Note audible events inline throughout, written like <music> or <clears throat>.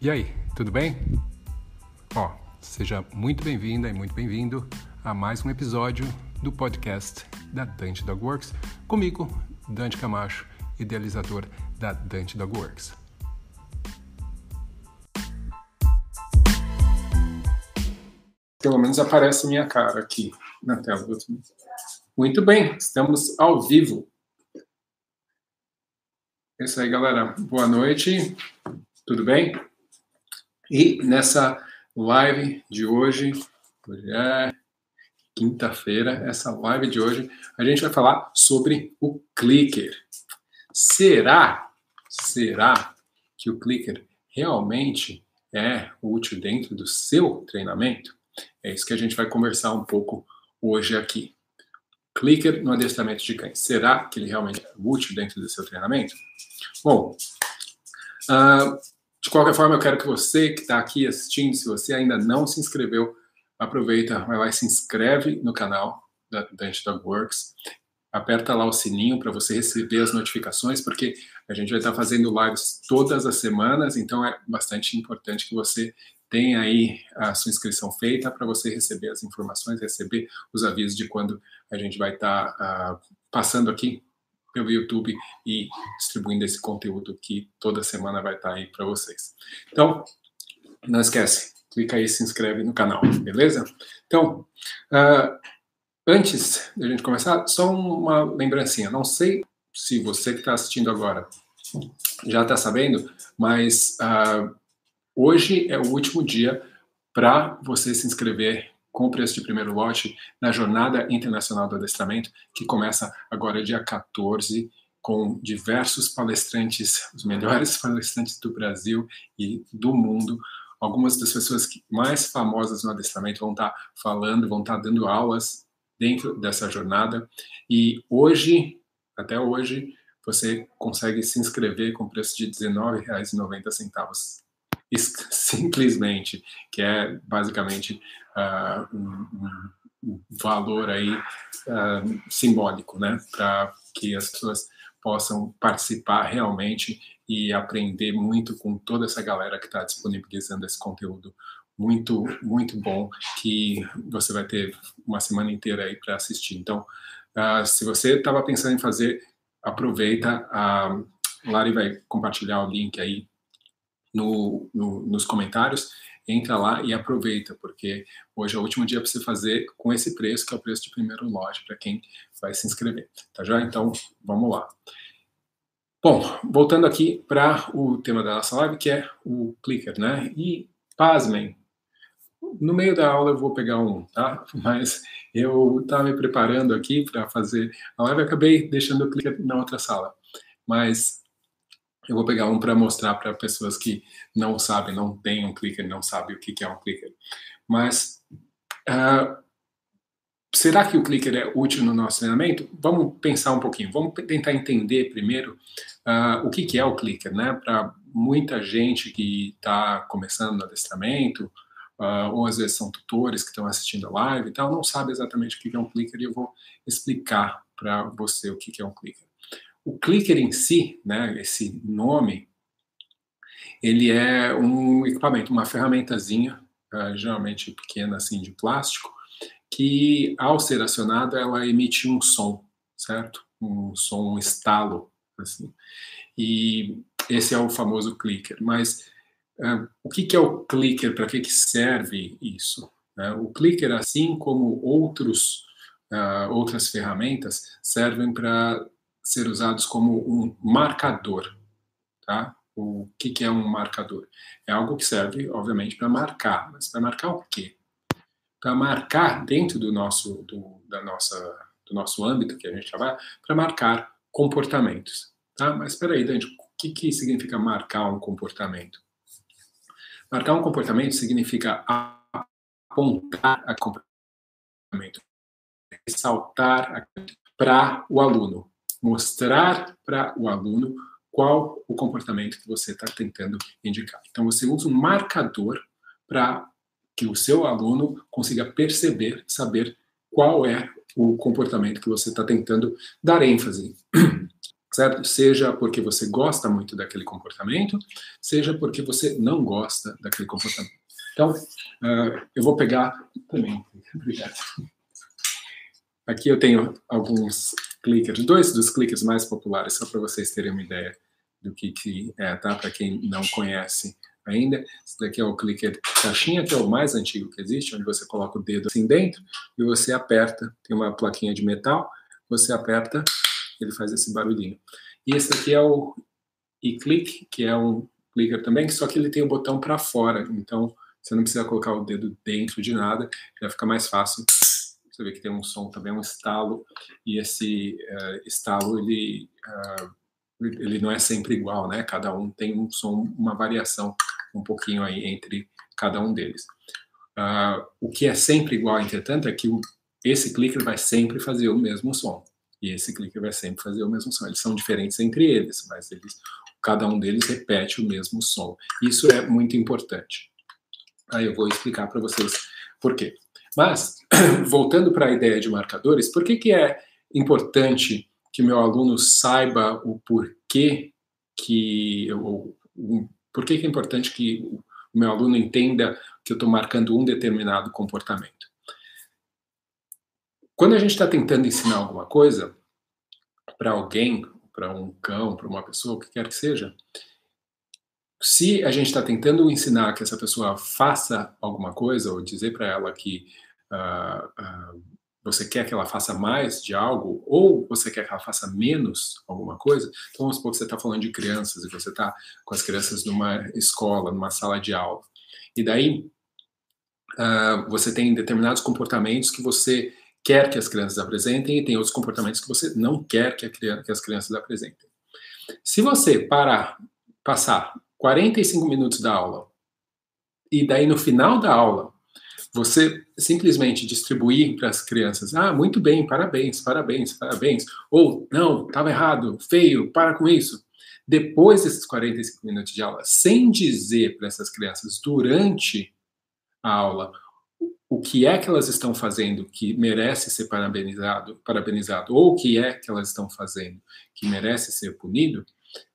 E aí, tudo bem? Ó, seja muito bem-vinda e muito bem-vindo a mais um episódio do podcast da Dante Dog Works, comigo, Dante Camacho, idealizador da Dante Dog Works. Pelo menos aparece minha cara aqui na tela. Muito bem, estamos ao vivo. É isso aí, galera. Boa noite. Tudo bem? E nessa live de hoje, hoje é quinta-feira, essa live de hoje, a gente vai falar sobre o clicker. Será, será que o clicker realmente é útil dentro do seu treinamento? É isso que a gente vai conversar um pouco hoje aqui. Clicker no adestramento de cães. Será que ele realmente é útil dentro do seu treinamento? Bom, uh, de qualquer forma, eu quero que você que está aqui assistindo, se você ainda não se inscreveu, aproveita, vai lá e se inscreve no canal da Dante Dog Works. Aperta lá o sininho para você receber as notificações, porque a gente vai estar tá fazendo lives todas as semanas, então é bastante importante que você tenha aí a sua inscrição feita para você receber as informações, receber os avisos de quando a gente vai estar tá, uh, passando aqui pelo YouTube e distribuindo esse conteúdo que toda semana vai estar aí para vocês. Então, não esquece, clica aí e se inscreve no canal, beleza? Então, uh, antes da gente começar, só uma lembrancinha. Não sei se você que está assistindo agora já está sabendo, mas uh, hoje é o último dia para você se inscrever com o preço de primeiro lote na Jornada Internacional do Adestramento, que começa agora dia 14, com diversos palestrantes, os melhores <laughs> palestrantes do Brasil e do mundo. Algumas das pessoas mais famosas no adestramento vão estar falando, vão estar dando aulas dentro dessa jornada. E hoje, até hoje, você consegue se inscrever com preço de R$19,90 <laughs> simplesmente, que é basicamente uh, um, um, valor aí uh, simbólico, né, para que as pessoas possam participar realmente e aprender muito com toda essa galera que está disponibilizando esse conteúdo muito, muito bom que você vai ter uma semana inteira aí para assistir. Então, uh, se você estava pensando em fazer, aproveita. A Lari vai compartilhar o link aí no, no, nos comentários, entra lá e aproveita, porque hoje é o último dia para você fazer com esse preço, que é o preço de primeiro lote, para quem vai se inscrever. Tá já? Então, vamos lá. Bom, voltando aqui para o tema da nossa live, que é o clicker, né? E, pasmem, no meio da aula eu vou pegar um, tá? <laughs> Mas eu estava me preparando aqui para fazer a live acabei deixando o clicker na outra sala. Mas eu vou pegar um para mostrar para pessoas que não sabem, não têm um clicker, não sabem o que é um clicker. Mas uh, será que o clicker é útil no nosso treinamento? Vamos pensar um pouquinho. Vamos tentar entender primeiro uh, o que, que é o clicker, né? Para muita gente que está começando no adestramento, uh, ou às vezes são tutores que estão assistindo a live e tal, não sabe exatamente o que é um clicker e eu vou explicar para você o que é um clicker. O clicker em si, né, esse nome, ele é um equipamento, uma ferramentazinha, uh, geralmente pequena assim de plástico, que ao ser acionada ela emite um som, certo? Um som, um estalo, assim. E esse é o famoso clicker. Mas uh, o que, que, é o clicker? Para que, que serve isso? Uh, o clicker, assim como outros uh, outras ferramentas, servem para ser usados como um marcador, tá? O que, que é um marcador? É algo que serve, obviamente, para marcar, mas para marcar o quê? Para marcar dentro do nosso, do, da nossa, do nosso âmbito que a gente trabalha, para marcar comportamentos, tá? Mas espera aí, Dante, o que, que significa marcar um comportamento? Marcar um comportamento significa apontar a comportamento, ressaltar para o aluno mostrar para o aluno qual o comportamento que você está tentando indicar. Então, você usa um marcador para que o seu aluno consiga perceber, saber qual é o comportamento que você está tentando dar ênfase, <clears throat> certo? Seja porque você gosta muito daquele comportamento, seja porque você não gosta daquele comportamento. Então, uh, eu vou pegar também. Obrigado. Aqui eu tenho alguns clickers, dois dos clickers mais populares, só para vocês terem uma ideia do que, que é, tá? Para quem não conhece ainda. Esse daqui é o clicker caixinha, que é o mais antigo que existe, onde você coloca o dedo assim dentro e você aperta. Tem uma plaquinha de metal, você aperta, ele faz esse barulhinho. E esse daqui é o e-click, que é um clicker também, só que ele tem o botão para fora, então você não precisa colocar o dedo dentro de nada, já fica mais fácil. Você vê que tem um som também, um estalo, e esse uh, estalo ele uh, ele não é sempre igual, né? Cada um tem um som, uma variação um pouquinho aí entre cada um deles. Uh, o que é sempre igual, entretanto, é que o, esse clicker vai sempre fazer o mesmo som. E esse clicker vai sempre fazer o mesmo som. Eles são diferentes entre eles, mas eles, cada um deles repete o mesmo som. Isso é muito importante. Aí eu vou explicar para vocês por quê. Mas, <clears throat> voltando para a ideia de marcadores, por que, que é importante que meu aluno saiba o porquê que, ou, por que, que é importante que o meu aluno entenda que eu estou marcando um determinado comportamento? Quando a gente está tentando ensinar alguma coisa para alguém, para um cão, para uma pessoa, o que quer que seja, se a gente está tentando ensinar que essa pessoa faça alguma coisa, ou dizer para ela que uh, uh, você quer que ela faça mais de algo, ou você quer que ela faça menos alguma coisa, então vamos supor que você está falando de crianças e você está com as crianças numa escola, numa sala de aula. E daí uh, você tem determinados comportamentos que você quer que as crianças apresentem e tem outros comportamentos que você não quer que, criança, que as crianças apresentem. Se você parar, passar 45 minutos da aula e daí no final da aula você simplesmente distribuir para as crianças, ah, muito bem, parabéns, parabéns, parabéns, ou não, estava errado, feio, para com isso. Depois desses 45 minutos de aula, sem dizer para essas crianças durante a aula o que é que elas estão fazendo que merece ser parabenizado, parabenizado ou o que é que elas estão fazendo que merece ser punido,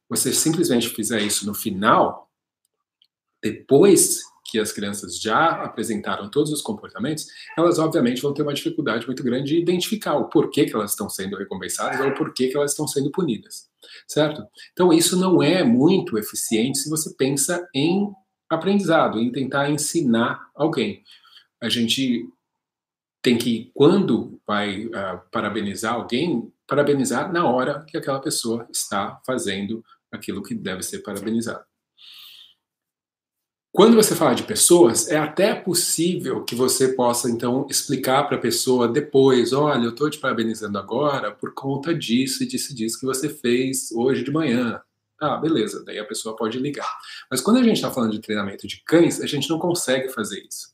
você simplesmente fizer isso no final, depois que as crianças já apresentaram todos os comportamentos, elas obviamente vão ter uma dificuldade muito grande de identificar o porquê que elas estão sendo recompensadas ou o porquê que elas estão sendo punidas, certo? Então isso não é muito eficiente se você pensa em aprendizado, em tentar ensinar alguém. A gente tem que, quando vai uh, parabenizar alguém, parabenizar na hora que aquela pessoa está fazendo aquilo que deve ser parabenizado. Quando você fala de pessoas, é até possível que você possa, então, explicar para a pessoa depois: olha, eu estou te parabenizando agora por conta disso e disso, disso que você fez hoje de manhã. Ah, beleza, daí a pessoa pode ligar. Mas quando a gente está falando de treinamento de cães, a gente não consegue fazer isso.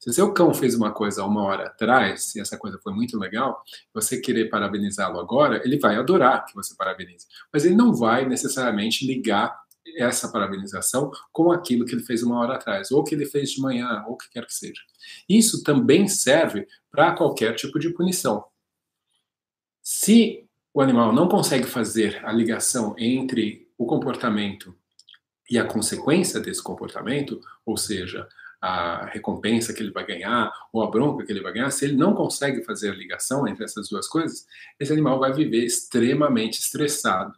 Se seu cão fez uma coisa uma hora atrás, e essa coisa foi muito legal, você querer parabenizá-lo agora, ele vai adorar que você parabenize. Mas ele não vai necessariamente ligar essa parabenização com aquilo que ele fez uma hora atrás, ou que ele fez de manhã, ou o que quer que seja. Isso também serve para qualquer tipo de punição. Se o animal não consegue fazer a ligação entre o comportamento e a consequência desse comportamento, ou seja, a recompensa que ele vai ganhar ou a bronca que ele vai ganhar, se ele não consegue fazer a ligação entre essas duas coisas, esse animal vai viver extremamente estressado,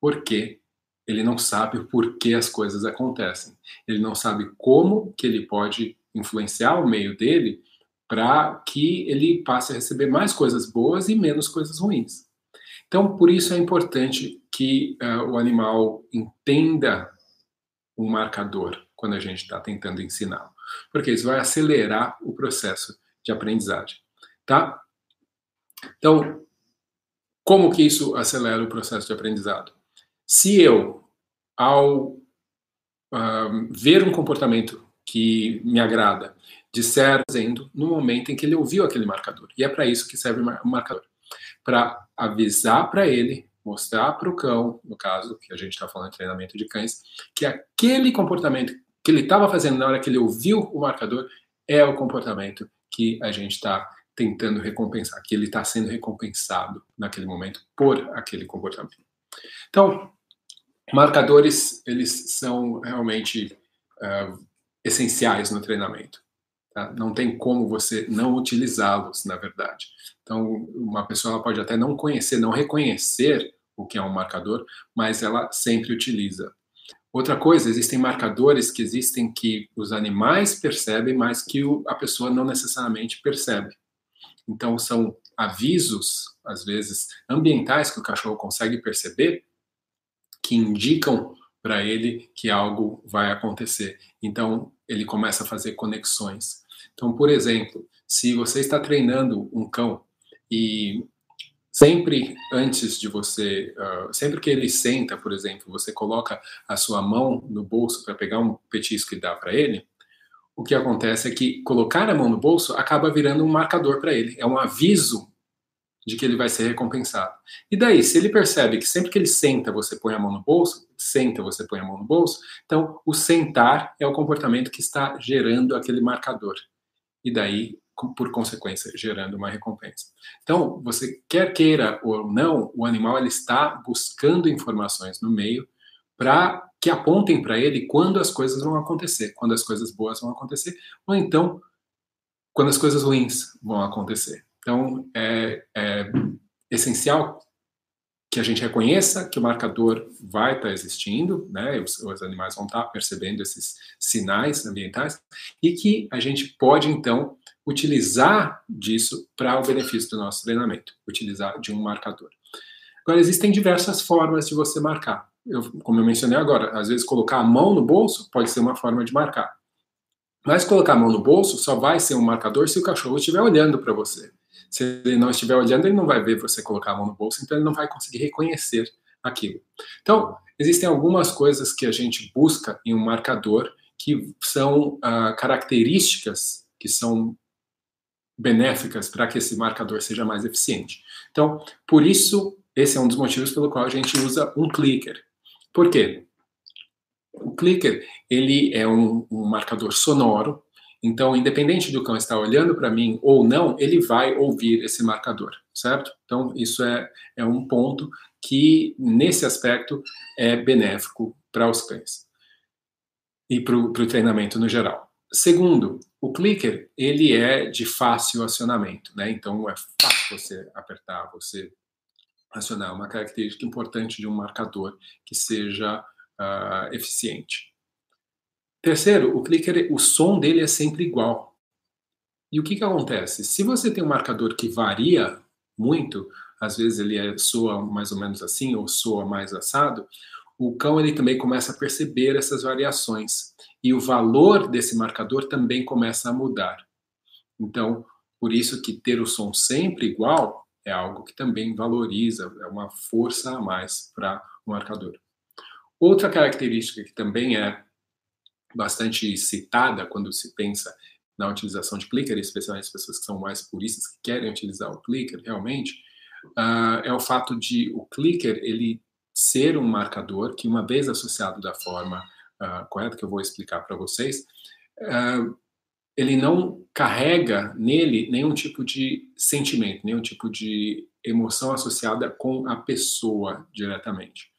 porque ele não sabe o porquê as coisas acontecem. Ele não sabe como que ele pode influenciar o meio dele para que ele passe a receber mais coisas boas e menos coisas ruins. Então, por isso é importante que uh, o animal entenda um marcador quando a gente está tentando ensiná-lo, porque isso vai acelerar o processo de aprendizagem, tá? Então, como que isso acelera o processo de aprendizado? Se eu, ao ver um comportamento que me agrada, disser dizendo no momento em que ele ouviu aquele marcador. E é para isso que serve o marcador. Para avisar para ele, mostrar para o cão, no caso, que a gente está falando de treinamento de cães, que aquele comportamento que ele estava fazendo na hora que ele ouviu o marcador é o comportamento que a gente está tentando recompensar, que ele está sendo recompensado naquele momento por aquele comportamento. Então, marcadores, eles são realmente uh, essenciais no treinamento. Tá? Não tem como você não utilizá-los, na verdade. Então, uma pessoa pode até não conhecer, não reconhecer o que é um marcador, mas ela sempre utiliza. Outra coisa, existem marcadores que existem que os animais percebem, mas que a pessoa não necessariamente percebe. Então, são avisos, às vezes, ambientais que o cachorro consegue perceber, que indicam para ele que algo vai acontecer. Então, ele começa a fazer conexões. Então, por exemplo, se você está treinando um cão e sempre antes de você, uh, sempre que ele senta, por exemplo, você coloca a sua mão no bolso para pegar um petisco e dar para ele, o que acontece é que colocar a mão no bolso acaba virando um marcador para ele, é um aviso de que ele vai ser recompensado. E daí, se ele percebe que sempre que ele senta, você põe a mão no bolso, senta, você põe a mão no bolso, então o sentar é o comportamento que está gerando aquele marcador. E daí, por consequência, gerando uma recompensa. Então, você quer queira ou não, o animal ele está buscando informações no meio para que apontem para ele quando as coisas vão acontecer, quando as coisas boas vão acontecer, ou então quando as coisas ruins vão acontecer. Então, é, é essencial que a gente reconheça que o marcador vai estar tá existindo, né? Os, os, animais vão estar tá percebendo esses sinais ambientais e que a gente pode então utilizar disso para o benefício do nosso treinamento, utilizar de um marcador. Agora existem diversas formas de você marcar. Eu, como eu mencionei agora, às vezes colocar a mão no bolso pode ser uma forma de marcar. Mas colocar a mão no bolso só vai ser um marcador se o cachorro estiver olhando para você. Se ele não estiver olhando, ele não vai ver você colocar a mão no bolso, então ele não vai conseguir reconhecer aquilo. Então, existem algumas coisas que a gente busca em um marcador que são uh, características que são benéficas para que esse marcador seja mais eficiente. Então, por isso, esse é um dos motivos pelo qual a gente usa um clicker. Por quê? O clicker, ele é um, um marcador sonoro então, independente do cão estar olhando para mim ou não, ele vai ouvir esse marcador, certo? Então, isso é, é um ponto que, nesse aspecto, é benéfico para os cães e para o treinamento no geral. Segundo, o clicker, ele é de fácil acionamento, né? Então, é fácil você apertar, você acionar. Uma característica importante de um marcador que seja uh, eficiente. Terceiro, o clicker, o som dele é sempre igual. E o que, que acontece? Se você tem um marcador que varia muito, às vezes ele é, soa mais ou menos assim ou soa mais assado, o cão ele também começa a perceber essas variações e o valor desse marcador também começa a mudar. Então, por isso que ter o som sempre igual é algo que também valoriza, é uma força a mais para o marcador. Outra característica que também é bastante citada quando se pensa na utilização de clicker, especialmente as pessoas que são mais puristas, que querem utilizar o clicker realmente, uh, é o fato de o clicker ele ser um marcador que, uma vez associado da forma uh, correta, que eu vou explicar para vocês, uh, ele não carrega nele nenhum tipo de sentimento, nenhum tipo de emoção associada com a pessoa diretamente.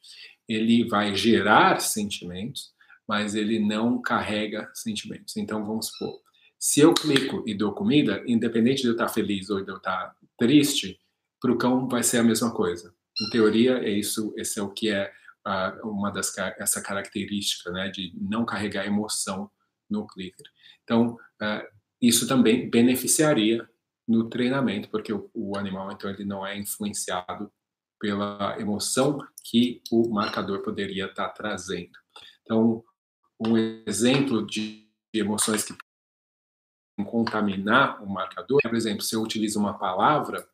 Ele vai gerar sentimentos, mas ele não carrega sentimentos. Então, vamos supor, se eu clico e dou comida, independente de eu estar feliz ou de eu estar triste, para o cão vai ser a mesma coisa. Em teoria, é isso, esse é o que é uh, uma das essa característica, né, de não carregar emoção no clicker. Então, uh, isso também beneficiaria no treinamento, porque o, o animal então ele não é influenciado pela emoção que o marcador poderia estar trazendo. Então, um exemplo de emoções que podem contaminar o marcador, por exemplo, se eu utilizo uma palavra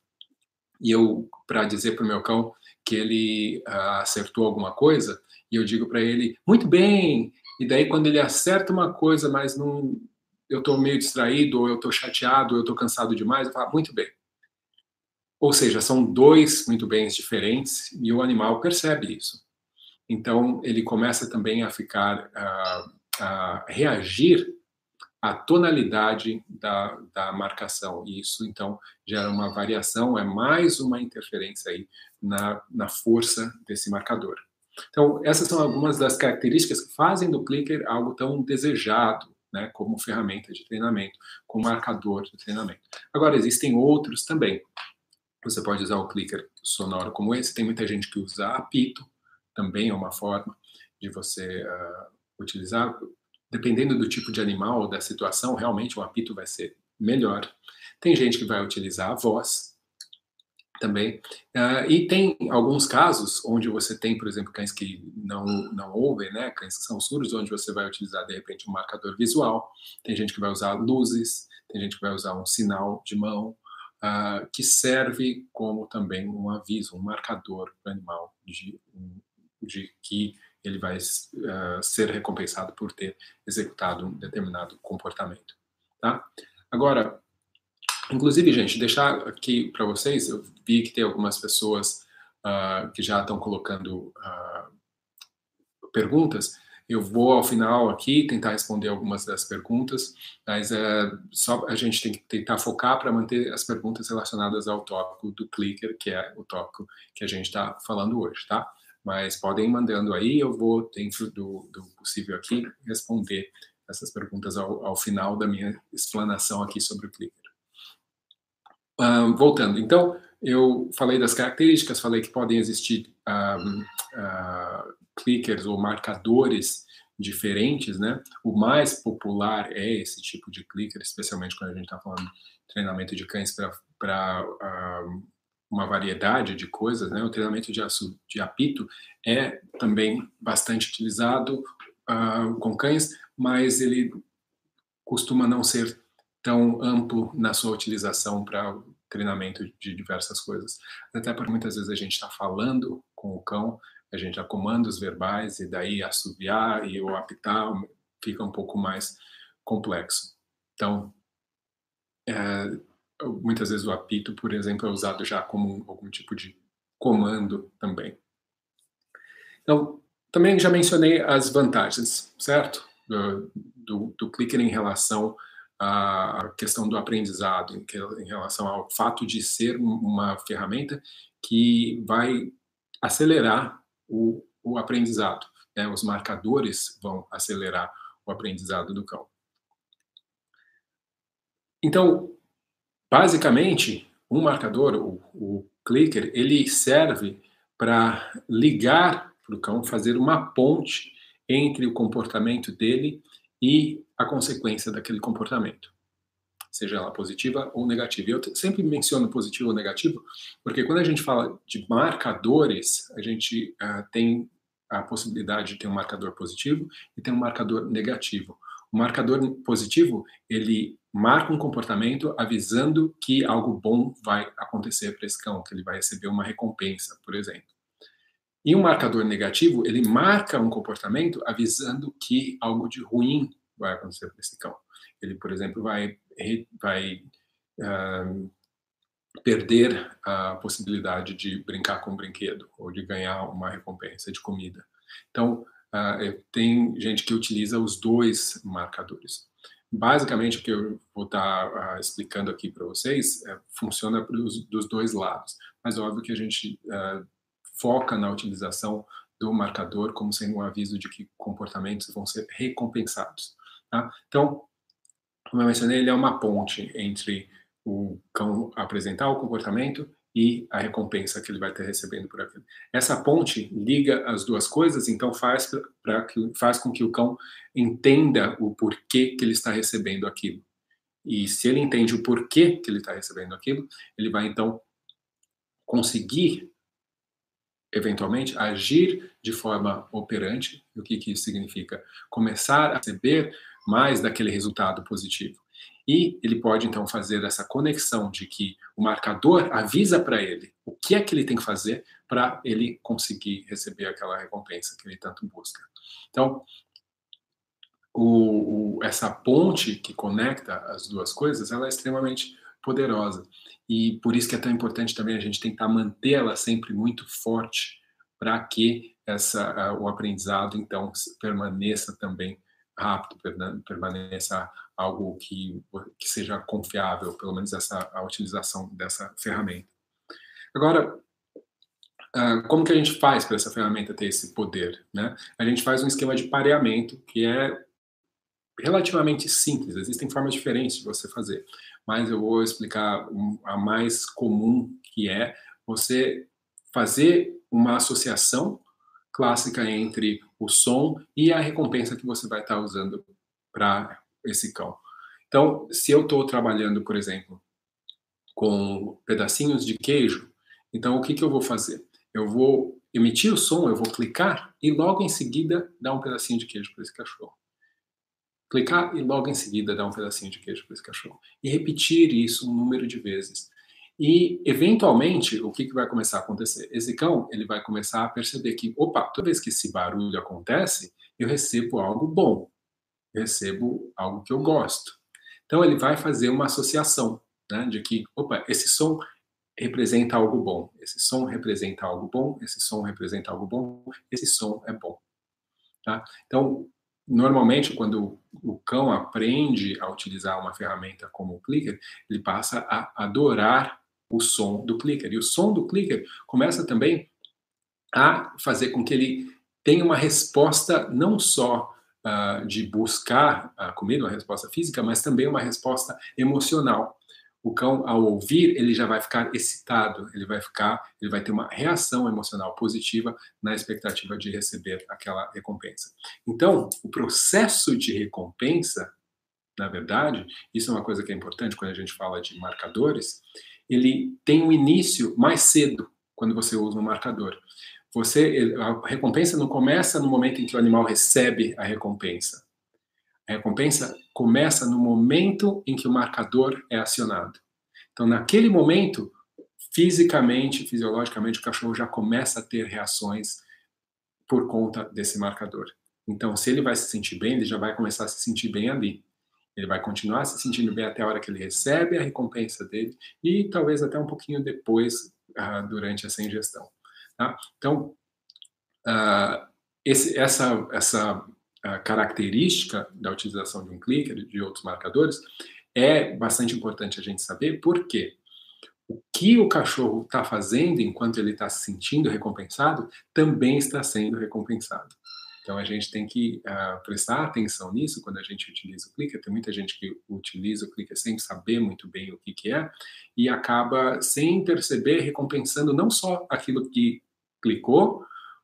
e eu, para dizer para o meu cão que ele uh, acertou alguma coisa, e eu digo para ele, muito bem, e daí quando ele acerta uma coisa, mas não, eu estou meio distraído, ou eu estou chateado, ou eu estou cansado demais, eu falo, muito bem. Ou seja, são dois muito bens diferentes e o animal percebe isso. Então, ele começa também a ficar, a, a reagir a tonalidade da, da marcação. E isso, então, gera uma variação, é mais uma interferência aí na, na força desse marcador. Então, essas são algumas das características que fazem do clicker algo tão desejado, né, como ferramenta de treinamento, como marcador de treinamento. Agora, existem outros também. Você pode usar o clicker sonoro como esse, tem muita gente que usa apito, também é uma forma de você uh, utilizar. Dependendo do tipo de animal ou da situação, realmente o apito vai ser melhor. Tem gente que vai utilizar a voz, também. Uh, e tem alguns casos onde você tem, por exemplo, cães que não, não ouvem, né? cães que são surdos, onde você vai utilizar, de repente, um marcador visual. Tem gente que vai usar luzes, tem gente que vai usar um sinal de mão, uh, que serve como também um aviso, um marcador para o animal de, de que ele vai uh, ser recompensado por ter executado um determinado comportamento. Tá? Agora, Inclusive, gente, deixar aqui para vocês, eu vi que tem algumas pessoas uh, que já estão colocando uh, perguntas. Eu vou, ao final aqui, tentar responder algumas das perguntas, mas é, só a gente tem que tentar focar para manter as perguntas relacionadas ao tópico do clicker, que é o tópico que a gente está falando hoje, tá? Mas podem mandando aí, eu vou, dentro do, do possível aqui, responder essas perguntas ao, ao final da minha explanação aqui sobre o clicker. Uh, voltando, então, eu falei das características, falei que podem existir uh, uh, clickers ou marcadores diferentes, né? O mais popular é esse tipo de clicker, especialmente quando a gente está falando de treinamento de cães para uma variedade de coisas, né? O treinamento de, de apito é também bastante utilizado com cães, mas ele costuma não ser tão amplo na sua utilização para treinamento de diversas coisas. Até porque muitas vezes a gente está falando com o cão, a gente já comandos verbais e daí assobiar e o apitar fica um pouco mais complexo. Então, é, muitas vezes o apito, por exemplo, é usado já como algum tipo de comando também. Então, também já mencionei as vantagens, certo? Do, do, do clicker em relação a questão do aprendizado, em, que, em relação ao fato de ser uma ferramenta que vai acelerar o, o aprendizado. Né? Os marcadores vão acelerar o aprendizado do cão. Então, basicamente, um marcador, o, o clicker, ele serve para ligar para o cão, fazer uma ponte entre o comportamento dele e a consequência daquele comportamento, seja ela positiva ou negativa. Eu sempre menciono positivo ou negativo, porque quando a gente fala de marcadores, a gente uh, tem a possibilidade de ter um marcador positivo e ter um marcador negativo. O marcador positivo, ele marca um comportamento avisando que algo bom vai acontecer para esse cão, que ele vai receber uma recompensa, por exemplo. E um marcador negativo, ele marca um comportamento avisando que algo de ruim vai acontecer para esse cão. Ele, por exemplo, vai, vai uh, perder a possibilidade de brincar com um brinquedo ou de ganhar uma recompensa de comida. Então, uh, tem gente que utiliza os dois marcadores. Basicamente, o que eu vou estar tá, uh, explicando aqui para vocês é, funciona pros, dos dois lados, mas óbvio que a gente foca na utilização do marcador como sendo um aviso de que comportamentos vão ser recompensados. Tá? Então, como eu mencionei, ele é uma ponte entre o cão apresentar o comportamento e a recompensa que ele vai ter recebendo por aquilo. Essa ponte liga as duas coisas, então faz, pra, que, faz com que o cão entenda o porquê que ele está recebendo aquilo. E se ele entende o porquê que ele está recebendo aquilo, ele vai então conseguir eventualmente agir de forma operante. O que, que isso significa? Começar a receber mais daquele resultado positivo. E ele pode então fazer essa conexão de que o marcador avisa para ele o que é que ele tem que fazer para ele conseguir receber aquela recompensa que ele tanto busca. Então, o, o, essa ponte que conecta as duas coisas, ela é extremamente poderosa. E por isso que é tão importante também a gente tentar mantê-la sempre muito forte para que essa, o aprendizado, então, permaneça também rápido, permaneça algo que, que seja confiável, pelo menos essa, a utilização dessa ferramenta. Agora, uh, como que a gente faz para essa ferramenta ter esse poder? Né? A gente faz um esquema de pareamento que é relativamente simples, existem formas diferentes de você fazer, mas eu vou explicar a mais comum, que é você fazer uma associação clássica entre o som e a recompensa que você vai estar usando para esse cão. Então, se eu estou trabalhando, por exemplo, com pedacinhos de queijo, então o que, que eu vou fazer? Eu vou emitir o som, eu vou clicar e logo em seguida dar um pedacinho de queijo para esse cachorro. Clicar e logo em seguida dar um pedacinho de queijo para esse cachorro. E repetir isso um número de vezes. E, eventualmente, o que, que vai começar a acontecer? Esse cão ele vai começar a perceber que, opa, toda vez que esse barulho acontece, eu recebo algo bom eu recebo algo que eu gosto. Então ele vai fazer uma associação, né, de que, opa, esse som representa algo bom, esse som representa algo bom, esse som representa algo bom, esse som é bom. Tá? Então, normalmente, quando o cão aprende a utilizar uma ferramenta como o clicker, ele passa a adorar o som do clicker. E o som do clicker começa também a fazer com que ele tenha uma resposta não só uh, de buscar a comida, uma resposta física, mas também uma resposta emocional. O cão, ao ouvir, ele já vai ficar excitado, ele vai ficar, ele vai ter uma reação emocional positiva na expectativa de receber aquela recompensa. Então, o processo de recompensa, na verdade, isso é uma coisa que é importante quando a gente fala de marcadores, ele tem um início mais cedo quando você usa um marcador. Você, a recompensa não começa no momento em que o animal recebe a recompensa. A recompensa começa no momento em que o marcador é acionado. Então, naquele momento, fisicamente, fisiologicamente, o cachorro já começa a ter reações por conta desse marcador. Então, se ele vai se sentir bem, ele já vai começar a se sentir bem ali. Ele vai continuar se sentindo bem até a hora que ele recebe a recompensa dele e talvez até um pouquinho depois, uh, durante essa ingestão. Tá? Então, uh, esse, essa, essa uh, característica da utilização de um clicker e de outros marcadores é bastante importante a gente saber, porque o que o cachorro está fazendo enquanto ele está se sentindo recompensado também está sendo recompensado. Então a gente tem que uh, prestar atenção nisso quando a gente utiliza o clicker. Tem muita gente que utiliza o clicker sem saber muito bem o que, que é e acaba sem perceber recompensando não só aquilo que clicou,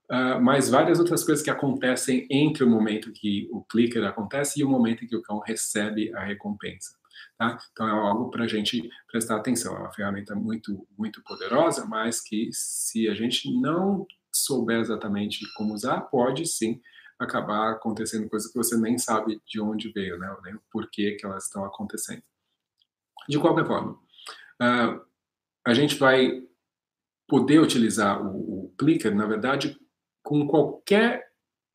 uh, mas várias outras coisas que acontecem entre o momento que o clicker acontece e o momento em que o cão recebe a recompensa. Tá? Então é algo para a gente prestar atenção. É uma ferramenta muito, muito poderosa, mas que se a gente não souber exatamente como usar, pode sim acabar acontecendo coisas que você nem sabe de onde veio, né? nem o porquê que elas estão acontecendo. De qualquer forma, uh, a gente vai poder utilizar o, o Clicker, na verdade, com qualquer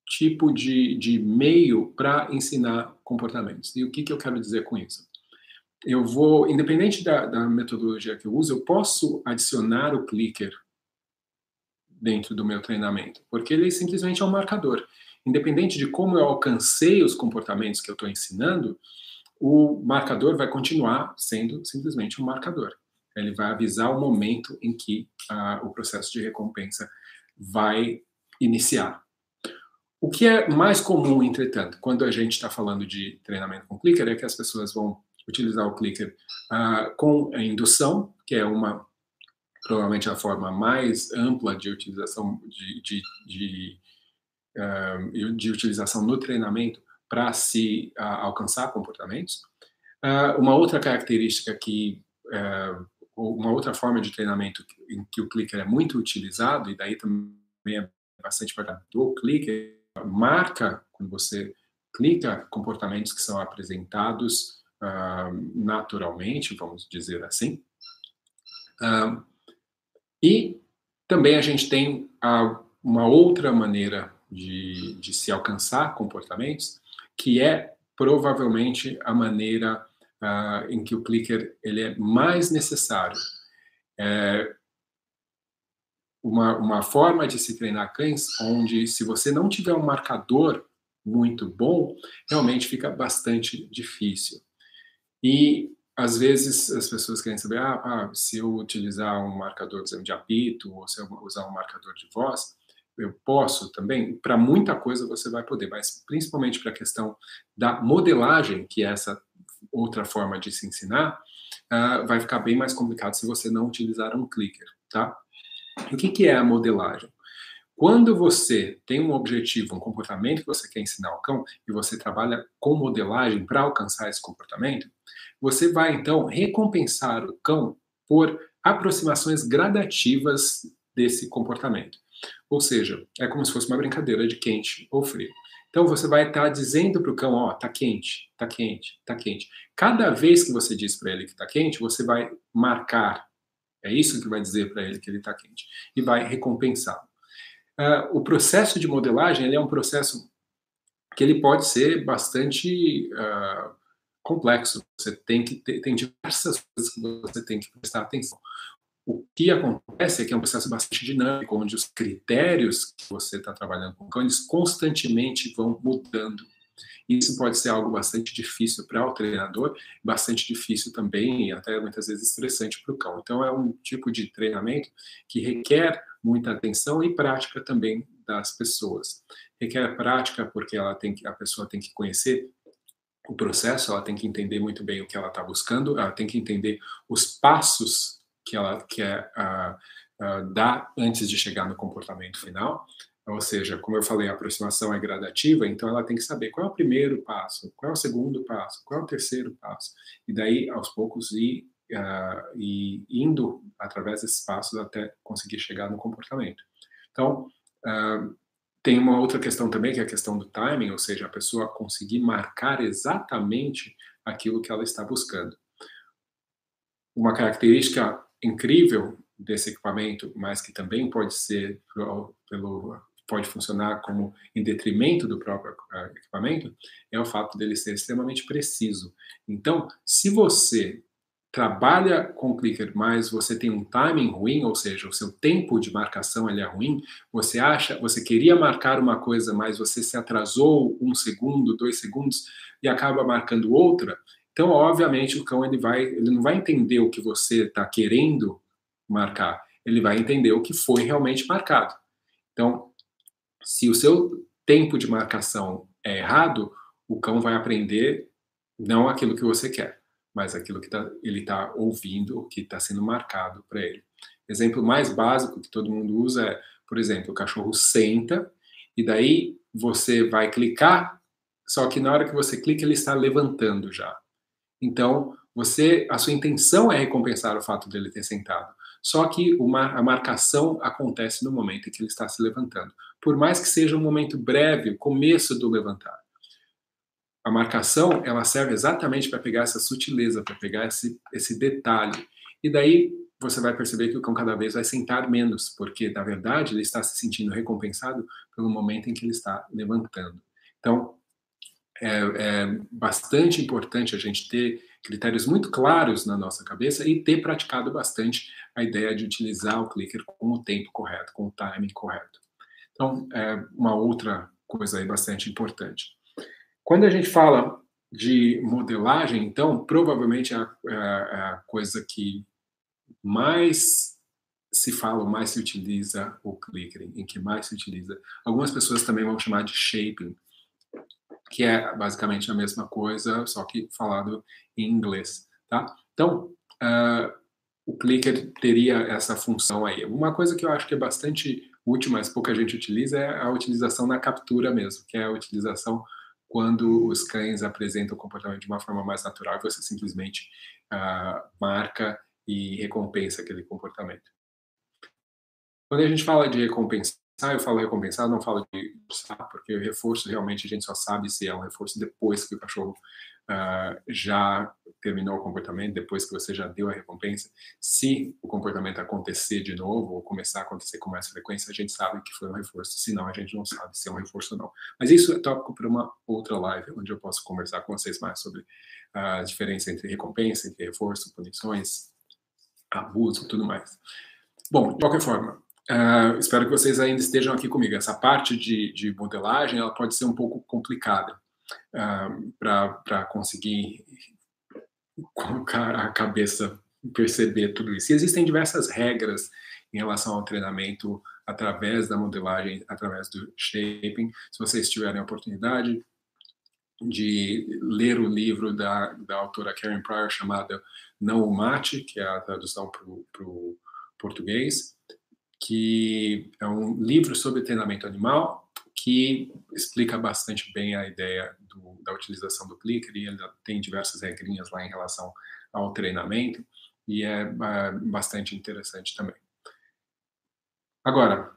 tipo de, de meio para ensinar comportamentos. E o que, que eu quero dizer com isso? Eu vou, independente da, da metodologia que eu uso, eu posso adicionar o clicker dentro do meu treinamento, porque ele simplesmente é um marcador. Independente de como eu alcancei os comportamentos que eu estou ensinando, o marcador vai continuar sendo simplesmente um marcador. Ele vai avisar o momento em que uh, o processo de recompensa vai iniciar. O que é mais comum, entretanto, quando a gente está falando de treinamento com clicker, é que as pessoas vão utilizar o clicker uh, com a indução, que é uma provavelmente a forma mais ampla de utilização de, de, de, uh, de utilização no treinamento para se uh, alcançar comportamentos. uma outra característica que uma outra forma de treinamento em que o clicker é muito utilizado, e daí também é bastante para do clicker, marca, quando você clica, comportamentos que são apresentados uh, naturalmente, vamos dizer assim. Uh, e também a gente tem uh, uma outra maneira de, de se alcançar comportamentos, que é provavelmente a maneira uh, em que o clicker ele é mais necessário. É uma, uma forma de se treinar cães onde, se você não tiver um marcador muito bom, realmente fica bastante difícil. E às vezes as pessoas querem saber, ah, ah se eu utilizar um marcador, de apito, ou se eu usar um marcador de voz, eu posso também? Para muita coisa você vai poder, mas principalmente para a questão da modelagem, que é essa outra forma de se ensinar, uh, vai ficar bem mais complicado se você não utilizar um clicker, tá? o que, que é a modelagem? Quando você tem um objetivo, um comportamento que você quer ensinar ao cão e você trabalha com modelagem para alcançar esse comportamento, você vai então recompensar o cão por aproximações gradativas desse comportamento. Ou seja, é como se fosse uma brincadeira de quente ou frio. Então você vai estar tá dizendo para o cão, ó, tá quente, tá quente, tá quente. Cada vez que você diz para ele que tá quente, você vai marcar. É isso que vai dizer para ele que ele está quente e vai recompensá-lo. Uh, o processo de modelagem é um processo que ele pode ser bastante uh, complexo. Você tem que ter, tem diversas coisas que você tem que prestar atenção. O que acontece é que é um processo bastante dinâmico, onde os critérios que você está trabalhando com cão, constantemente vão mudando. Isso pode ser algo bastante difícil para o treinador, bastante difícil também e até muitas vezes estressante para o cão. Então é um tipo de treinamento que requer muita atenção e prática também das pessoas. Requer prática porque ela tem que, a pessoa tem que conhecer o processo, ela tem que entender muito bem o que ela está buscando, ela tem que entender os passos que ela quer uh, uh, dar antes de chegar no comportamento final. Ou seja, como eu falei, a aproximação é gradativa, então ela tem que saber qual é o primeiro passo, qual é o segundo passo, qual é o terceiro passo. E daí, aos poucos, ir, uh, ir indo através desses passos até conseguir chegar no comportamento. Então, uh, tem uma outra questão também, que é a questão do timing, ou seja, a pessoa conseguir marcar exatamente aquilo que ela está buscando. Uma característica incrível desse equipamento, mas que também pode ser pelo pode funcionar como em detrimento do próprio ah, equipamento, é o fato dele ser extremamente preciso. Então, se você trabalha com clicker, mas você tem um timing ruim, ou seja, o seu tempo de marcação ele é ruim, você acha, você queria marcar uma coisa, mas você se atrasou um segundo, dois segundos e acaba marcando outra, então, obviamente, o cão ele vai, ele não vai entender o que você está querendo marcar, ele vai entender o que foi realmente marcado. Então, se o seu tempo de marcação é errado, o cão vai aprender não aquilo que você quer, mas aquilo que tá, ele está ouvindo, que está sendo marcado para ele. Exemplo mais básico que todo mundo usa é, por exemplo, o cachorro senta e daí você vai clicar, só que na hora que você clica ele está levantando já. Então, você, a sua intenção é recompensar o fato dele ter sentado. Só que uma, a marcação acontece no momento em que ele está se levantando. Por mais que seja um momento breve, o começo do levantar. A marcação, ela serve exatamente para pegar essa sutileza, para pegar esse, esse detalhe. E daí você vai perceber que o cão cada vez vai sentar menos, porque na verdade ele está se sentindo recompensado pelo momento em que ele está levantando. Então, é, é bastante importante a gente ter critérios muito claros na nossa cabeça e ter praticado bastante a ideia de utilizar o clicker com o tempo correto, com o timing correto. Então, é uma outra coisa aí bastante importante. Quando a gente fala de modelagem, então, provavelmente é a, é a coisa que mais se fala, mais se utiliza o clicker, em que mais se utiliza. Algumas pessoas também vão chamar de shaping, que é basicamente a mesma coisa, só que falado em inglês, tá? Então, uh, o clicker teria essa função aí. Uma coisa que eu acho que é bastante útil, mas pouca gente utiliza, é a utilização na captura mesmo, que é a utilização quando os cães apresentam o comportamento de uma forma mais natural, você simplesmente uh, marca e recompensa aquele comportamento. Quando a gente fala de recompensa eu falo recompensar, não falo de reforçar, porque o reforço realmente a gente só sabe se é um reforço depois que o cachorro uh, já terminou o comportamento, depois que você já deu a recompensa. Se o comportamento acontecer de novo, ou começar a acontecer com mais frequência, a gente sabe que foi um reforço, senão a gente não sabe se é um reforço ou não. Mas isso é tópico para uma outra live, onde eu posso conversar com vocês mais sobre a diferença entre recompensa, entre reforço, punições, abuso, tudo mais. Bom, de qualquer forma, Uh, espero que vocês ainda estejam aqui comigo. Essa parte de, de modelagem ela pode ser um pouco complicada uh, para conseguir colocar a cabeça, perceber tudo isso. E existem diversas regras em relação ao treinamento através da modelagem, através do shaping. Se vocês tiverem a oportunidade de ler o livro da, da autora Karen Pryor chamada Não o Mate, que é a tradução para o português, que é um livro sobre treinamento animal que explica bastante bem a ideia do, da utilização do clicker e ele tem diversas regrinhas lá em relação ao treinamento e é, é bastante interessante também. Agora,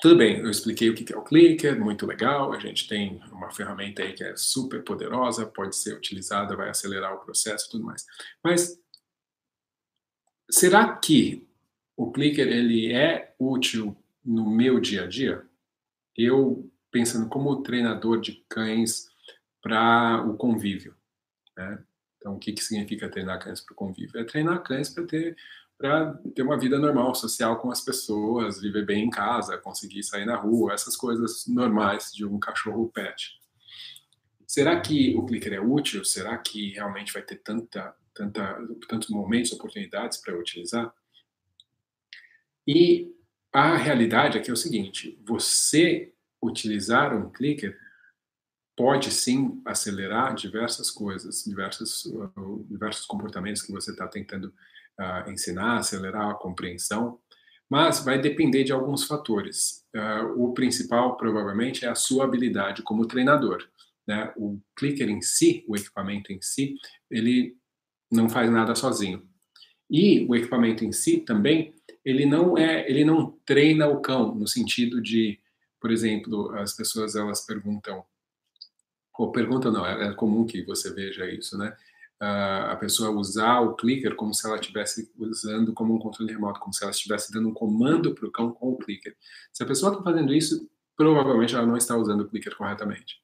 tudo bem, eu expliquei o que é o clicker, muito legal, a gente tem uma ferramenta aí que é super poderosa, pode ser utilizada, vai acelerar o processo e tudo mais. Mas será que o clicker ele é útil no meu dia a dia? Eu pensando como treinador de cães para o convívio, né? Então, o que, que significa treinar cães para o convívio? É treinar cães para ter para ter uma vida normal, social com as pessoas, viver bem em casa, conseguir sair na rua, essas coisas normais de um cachorro pet. Será que o clicker é útil? Será que realmente vai ter tanta, tanta, tantos momentos, oportunidades para utilizar? E a realidade aqui é o seguinte: você utilizar um clicker pode sim acelerar diversas coisas, diversos, diversos comportamentos que você está tentando uh, ensinar, acelerar a compreensão, mas vai depender de alguns fatores. Uh, o principal, provavelmente, é a sua habilidade como treinador. Né? O clicker em si, o equipamento em si, ele não faz nada sozinho. E o equipamento em si também ele não é, ele não treina o cão no sentido de, por exemplo, as pessoas elas perguntam, ou perguntam não, é, é comum que você veja isso, né? A pessoa usar o clicker como se ela estivesse usando como um controle remoto, como se ela estivesse dando um comando para o cão com o clicker. Se a pessoa está fazendo isso, provavelmente ela não está usando o clicker corretamente.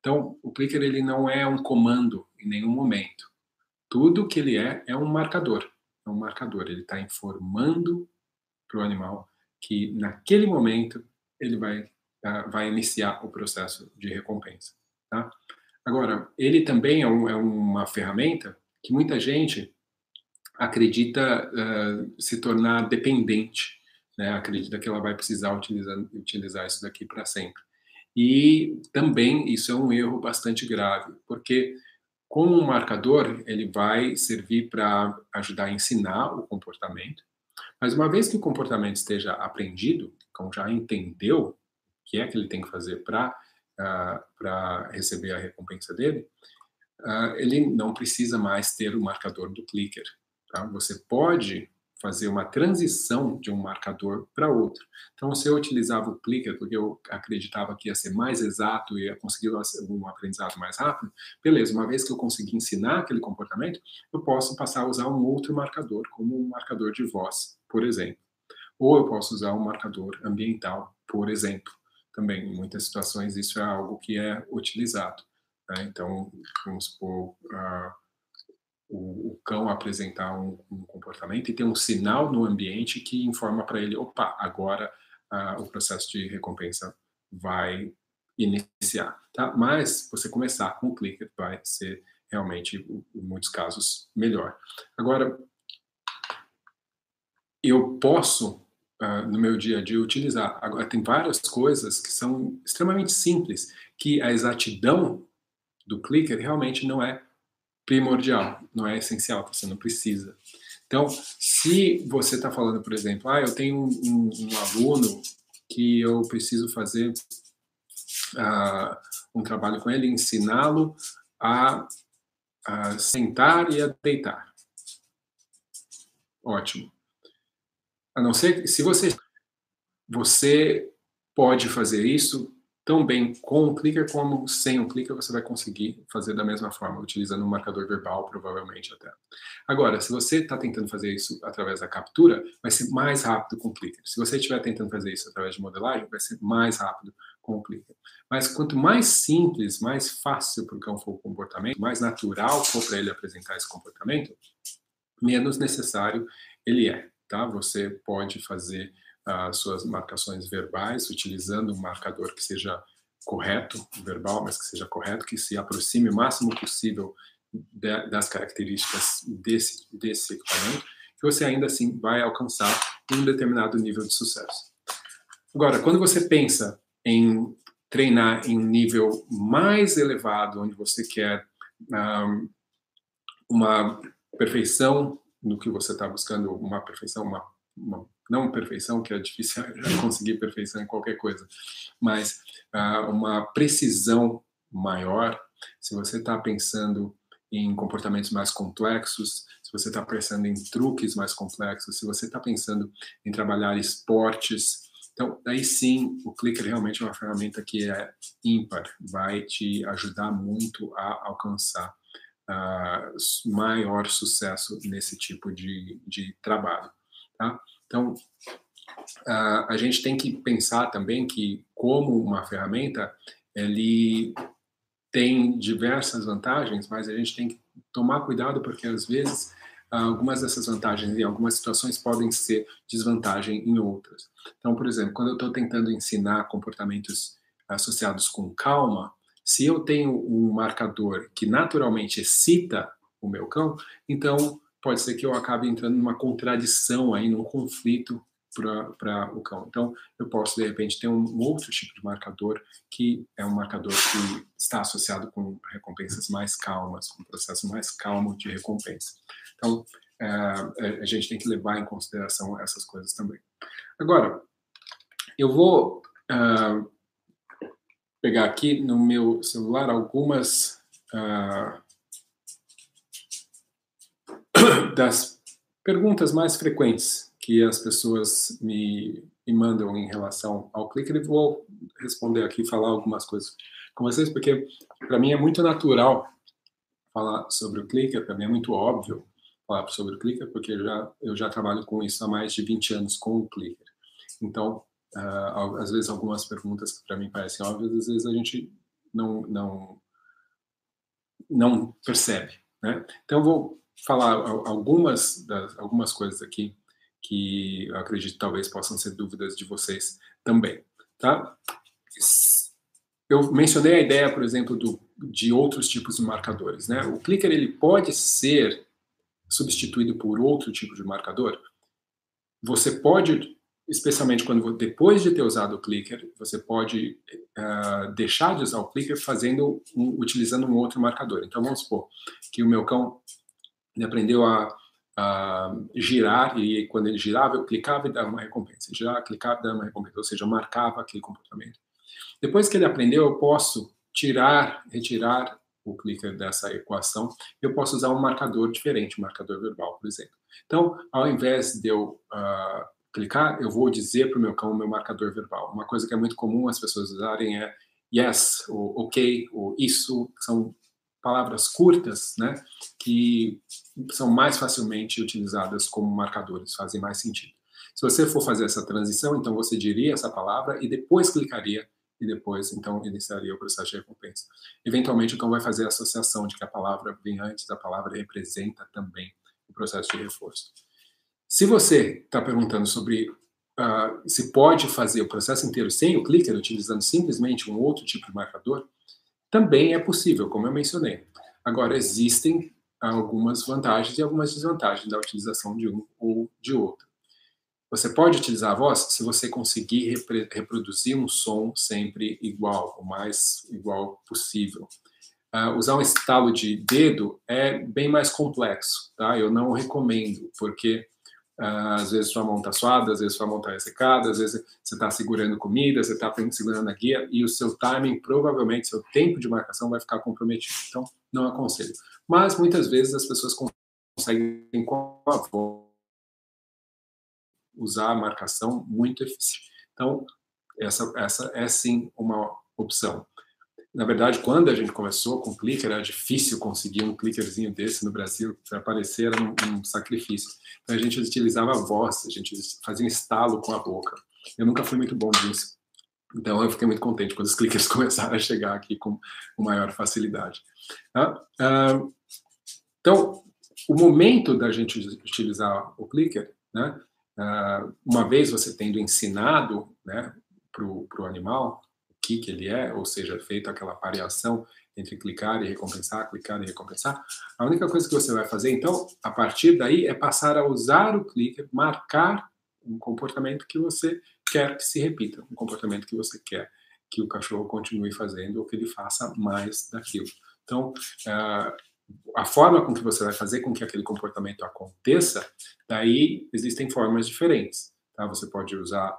Então, o clicker ele não é um comando em nenhum momento. Tudo que ele é é um marcador. É um marcador. Ele está informando para o animal que naquele momento ele vai, uh, vai iniciar o processo de recompensa. Tá? Agora, ele também é, um, é, uma ferramenta que muita gente acredita uh, se tornar dependente, né? acredita que ela vai precisar utilizar, utilizar isso daqui para sempre. E também isso é um erro bastante grave, porque como um marcador, ele vai servir para ajudar a ensinar o comportamento, mas uma vez que o comportamento esteja aprendido, como já entendeu o que é que ele tem que fazer para uh, ah, receber a recompensa dele, uh, ele não precisa mais ter o marcador do clicker. Tá? Você pode fazer uma transição de um marcador para outro. Então, se eu utilizava o clicker porque eu acreditava que ia ser mais exato e ia conseguir um aprendizado mais rápido, beleza, uma vez que eu consegui ensinar aquele comportamento, eu posso passar a usar um outro marcador, como um marcador de voz, por exemplo. Ou eu posso usar um marcador ambiental, por exemplo. Também, em muitas situações, isso é algo que é utilizado. Né? Então, vamos supor, uh, o, o, cão apresentar um, um, comportamento e ter um sinal no ambiente que informa para ele, opa, agora uh, o processo de recompensa vai iniciar, tá? Mas você começar com o clicker vai ser realmente, em muitos casos, melhor. Agora, eu posso, uh, no meu dia a dia, utilizar. Agora, tem várias coisas que são extremamente simples, que a exatidão do clicker realmente não é primordial, não é essencial, você não precisa. Então, se você está falando, por exemplo, ah, eu tenho um, um, aluno que eu preciso fazer uh, um trabalho com ele, ensiná-lo a, a sentar e a deitar. Ótimo. A não ser se você, você pode fazer isso tão bem com o clicker como sem o clicker, você vai conseguir fazer da mesma forma, utilizando um marcador verbal, provavelmente até. Agora, se você está tentando fazer isso através da captura, vai ser mais rápido com o clicker. Se você estiver tentando fazer isso através de modelagem, vai ser mais rápido com o clicker. Mas quanto mais simples, mais fácil para o cão for o comportamento, mais natural for para ele apresentar esse comportamento, menos necessário ele é, tá? Você pode fazer as suas marcações verbais, utilizando um marcador que seja correto, verbal, mas que seja correto, que se aproxime o máximo possível de, das características desse, desse equipamento, que você ainda assim vai alcançar um determinado nível de sucesso. Agora, quando você pensa em treinar em um nível mais elevado, onde você quer um, uma perfeição no que você está buscando, uma perfeição, uma, uma não perfeição, que é difícil <laughs> conseguir perfeição em qualquer coisa, mas uh, uma precisão maior. Se você está pensando em comportamentos mais complexos, se você está pensando em truques mais complexos, se você está pensando em trabalhar esportes, então aí sim o Clicker realmente é uma ferramenta que é ímpar, vai te ajudar muito a alcançar uh, maior sucesso nesse tipo de, de trabalho. Tá? Então, a gente tem que pensar também que, como uma ferramenta, ele tem diversas vantagens, mas a gente tem que tomar cuidado porque, às vezes, algumas dessas vantagens em algumas situações podem ser desvantagem em outras. Então, por exemplo, quando eu estou tentando ensinar comportamentos associados com calma, se eu tenho um marcador que naturalmente excita o meu cão, então pode ser que eu acabe entrando numa contradição aí, num conflito para o cão. Então, eu posso, de repente, ter um outro tipo de marcador que é um marcador que está associado com recompensas mais calmas, com um processo mais calmo de recompensa. Então, é, a gente tem que levar em consideração essas coisas também. Agora, eu vou uh, pegar aqui no meu celular algumas uh, das perguntas mais frequentes que as pessoas me, me mandam em relação ao Clicker e vou responder aqui, falar algumas coisas com vocês, porque para mim é muito natural falar sobre o Clicker, para mim é muito óbvio falar sobre o Clicker, porque já, eu já trabalho com isso há mais de 20 anos com o Clicker. Então, uh, às vezes algumas perguntas que para mim parecem óbvias, às vezes a gente não, não, não percebe. Né? Então, vou falar algumas, das, algumas coisas aqui que eu acredito talvez possam ser dúvidas de vocês também, tá? Eu mencionei a ideia, por exemplo, do, de outros tipos de marcadores, né? O clicker ele pode ser substituído por outro tipo de marcador. Você pode, especialmente quando depois de ter usado o clicker, você pode uh, deixar de usar o clicker fazendo um, utilizando um outro marcador. Então vamos supor que o meu cão ele aprendeu a, a, girar e quando ele girava, eu clicava e dava uma recompensa. Girar, clicava e dava uma recompensa, ou seja, eu marcava aquele comportamento. Depois que ele aprendeu, eu posso tirar, retirar o clicker dessa equação, eu posso usar um marcador diferente, um marcador verbal, por exemplo. Então, ao invés de eu uh, clicar, eu vou dizer para o meu cão o meu marcador verbal. Uma coisa que é muito comum as pessoas usarem é yes, o ok, o isso, são palavras curtas, né, que são mais facilmente utilizadas como marcadores, fazem mais sentido. Se você for fazer essa transição, então você diria essa palavra e depois clicaria e depois então iniciaria o processo de recompensa. Eventualmente, então vai fazer a associação de que a palavra vem antes da palavra representa também o processo de reforço. Se você está perguntando sobre uh, se pode fazer o processo inteiro sem o clicker, utilizando simplesmente um outro tipo de marcador, também é possível, como eu mencionei. Agora, existem algumas vantagens e algumas desvantagens da utilização de um ou de outro. Você pode utilizar a voz se você conseguir reproduzir um som sempre igual, o mais igual possível. Uh, usar um estalo de dedo é bem mais complexo, tá? Eu não recomendo, porque às vezes sua mão está suada, às vezes sua mão está ressecada, às vezes você está segurando comida, você está segurando a guia e o seu timing, provavelmente, seu tempo de marcação vai ficar comprometido. Então, não aconselho. Mas muitas vezes as pessoas conseguem com a usar a marcação muito eficiente. Então, essa, essa é sim uma opção. Na verdade, quando a gente começou com clicker, era difícil conseguir um clickerzinho desse no Brasil. Para aparecer era um, um, sacrifício. Então a gente utilizava a voz, a gente fazia um estalo com a boca. Eu nunca fui muito bom nisso. Então eu fiquei muito contente quando os <laughs> clickers começaram a chegar aqui com, maior facilidade. Ah, ah, então, o momento da gente utilizar o clicker, né, uh, uma vez você tendo ensinado né, para o animal o que, que ele é, ou seja, feito aquela variação entre clicar e recompensar, clicar e recompensar, a única coisa que você vai fazer, então, a partir daí, é passar a usar o clicker, marcar um comportamento que você quer que se repita, um comportamento que você quer que o cachorro continue fazendo ou que ele faça mais daquilo. Então, uh, a forma com que você vai fazer com que aquele comportamento aconteça, daí existem formas diferentes. Tá? Você pode usar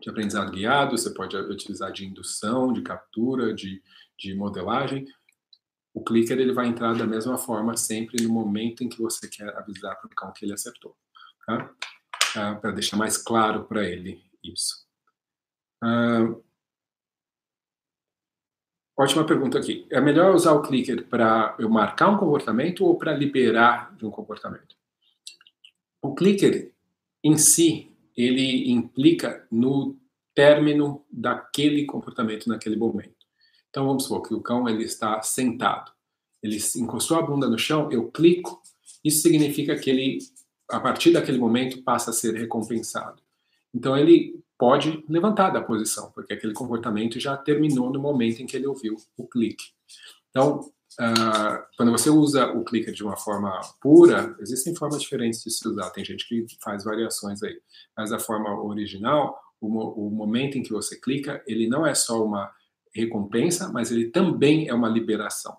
de aprendizado guiado, você pode utilizar de indução, de captura, de, de modelagem. O clicker ele vai entrar da mesma forma sempre no momento em que você quer avisar para o cão que ele acertou. Tá? Ah, para deixar mais claro para ele isso. Ah, ótima pergunta aqui. É melhor usar o clicker para eu marcar um comportamento ou para liberar de um comportamento? O clicker em si, ele implica no término daquele comportamento naquele momento. Então vamos supor que o cão ele está sentado, ele encostou a bunda no chão, eu clico, isso significa que ele a partir daquele momento passa a ser recompensado. Então ele pode levantar da posição, porque aquele comportamento já terminou no momento em que ele ouviu o clique. Então, uh, quando você usa o clicker de uma forma pura, existem formas diferentes de se usar. Tem gente que faz variações aí, mas a forma original, o, o momento em que você clica, ele não é só uma recompensa, mas ele também é uma liberação.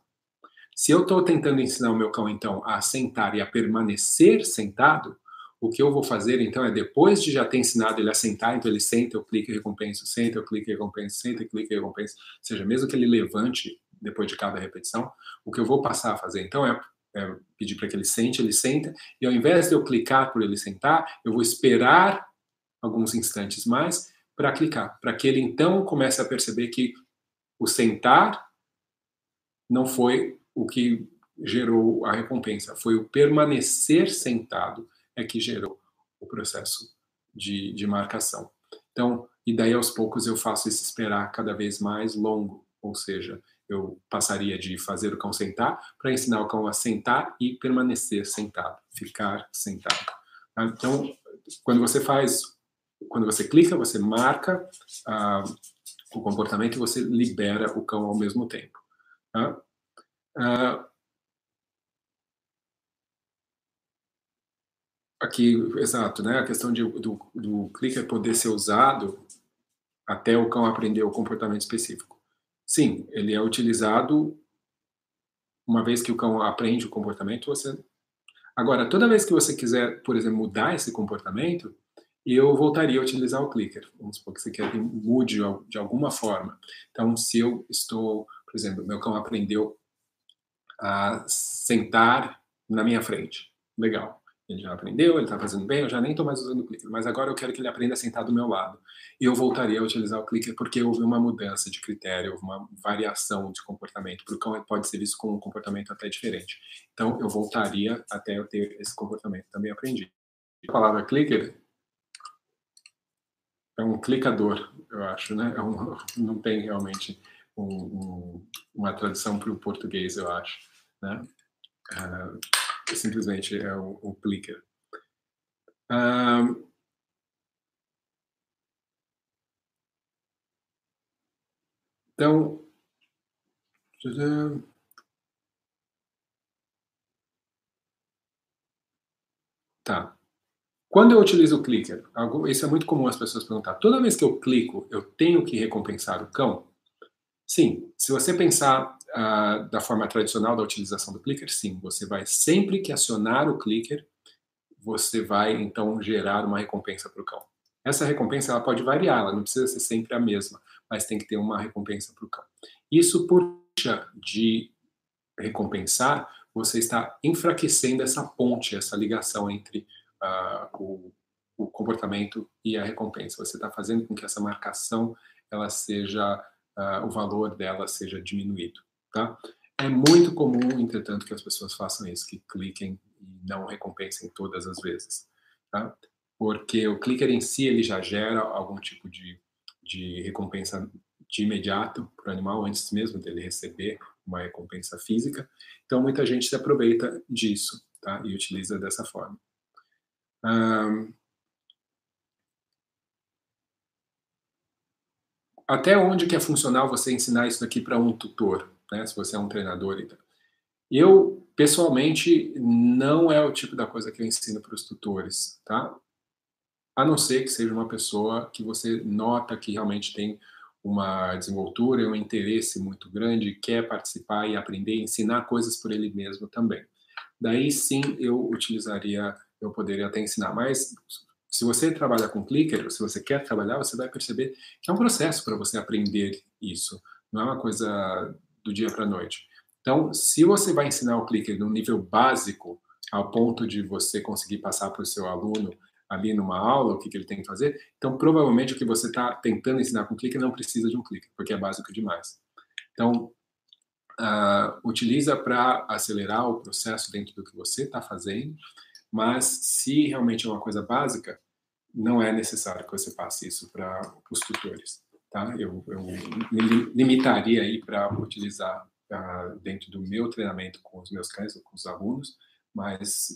Se eu estou tentando ensinar o meu cão, então, a sentar e a permanecer sentado, o que eu vou fazer, então, é depois de já ter ensinado ele a sentar, então ele senta, eu clico e recompenso, senta, eu clico e recompenso, senta, e clico e recompenso, ou seja, mesmo que ele levante depois de cada repetição, o que eu vou passar a fazer, então, é, é pedir para que ele sente, ele senta, e ao invés de eu clicar por ele sentar, eu vou esperar alguns instantes mais para clicar, para que ele, então, comece a perceber que o sentar não foi o que gerou a recompensa, foi o permanecer sentado é que gerou o processo de, de marcação. Então, e daí aos poucos eu faço esse esperar cada vez mais longo, ou seja, eu passaria de fazer o cão sentar para ensinar o cão a sentar e permanecer sentado, ficar sentado. Tá? Então, quando você faz, quando você clica, você marca ah, o comportamento e você libera o cão ao mesmo tempo. Tá? Ah, Aqui, exato, né? A questão de, do, do clicker poder ser usado até o cão aprender o comportamento específico. Sim, ele é utilizado uma vez que o cão aprende o comportamento, você... Agora, toda vez que você quiser, por exemplo, mudar esse comportamento, eu voltaria a utilizar o clicker. Vamos supor que você quer que mude de alguma forma. Então, se eu estou, por exemplo, meu cão aprendeu a sentar na minha frente. Legal. Ele já aprendeu, ele está fazendo bem, eu já nem estou mais usando o clicker, mas agora eu quero que ele aprenda a sentar do meu lado. E eu voltaria a utilizar o clicker porque houve uma mudança de critério, houve uma variação de comportamento. Para o cão pode ser visto com um comportamento até diferente. Então eu voltaria até eu ter esse comportamento também aprendi. A palavra clicker é um clicador, eu acho, né? É um, não tem realmente um, um, uma tradução para o português, eu acho, né? Uh, simplesmente é o, o clicker. Um, então, tá. Quando eu utilizo o clicker, isso é muito comum as pessoas perguntar. Toda vez que eu clico, eu tenho que recompensar o cão? Sim, se você pensar da forma tradicional da utilização do clicker, sim, você vai sempre que acionar o clicker, você vai então gerar uma recompensa para o cão. Essa recompensa ela pode variar, ela não precisa ser sempre a mesma, mas tem que ter uma recompensa para o cão. Isso por de recompensar, você está enfraquecendo essa ponte, essa ligação entre o, o comportamento e a recompensa. Você está fazendo com que essa marcação ela seja uh, o valor dela seja diminuído, Tá? É muito comum, entretanto, que as pessoas façam isso, que cliquem e não recompensem todas as vezes. Tá? Porque o clicker em si ele já gera algum tipo de, de recompensa de imediato para o animal, antes mesmo dele receber uma recompensa física. Então, muita gente se aproveita disso tá? e utiliza dessa forma. Um, até onde que é funcional você ensinar isso daqui para um tutor? Né? Se você é um treinador e tal. Eu, pessoalmente, não é o tipo da coisa que eu ensino para os tutores, tá? A não ser que seja uma pessoa que você nota que realmente tem uma desenvoltura, um interesse muito grande, quer participar e aprender, ensinar coisas por ele mesmo também. Daí sim eu utilizaria, eu poderia até ensinar, mas se você trabalha com clicker, se você quer trabalhar, você vai perceber que é um processo para você aprender isso, não é uma coisa do dia para a noite. Então, se você vai ensinar o clicker no nível básico, ao ponto de você conseguir passar para o seu aluno ali numa aula o que, que ele tem que fazer, então provavelmente o que você está tentando ensinar com clicker não precisa de um clicker, porque é básico demais. Então, uh, utiliza para acelerar o processo dentro do que você está fazendo, mas se realmente é uma coisa básica, não é necessário que você passe isso para os tutores. Tá? Eu, eu me limitaria aí para utilizar uh, dentro do meu treinamento com os meus cães com os alunos, mas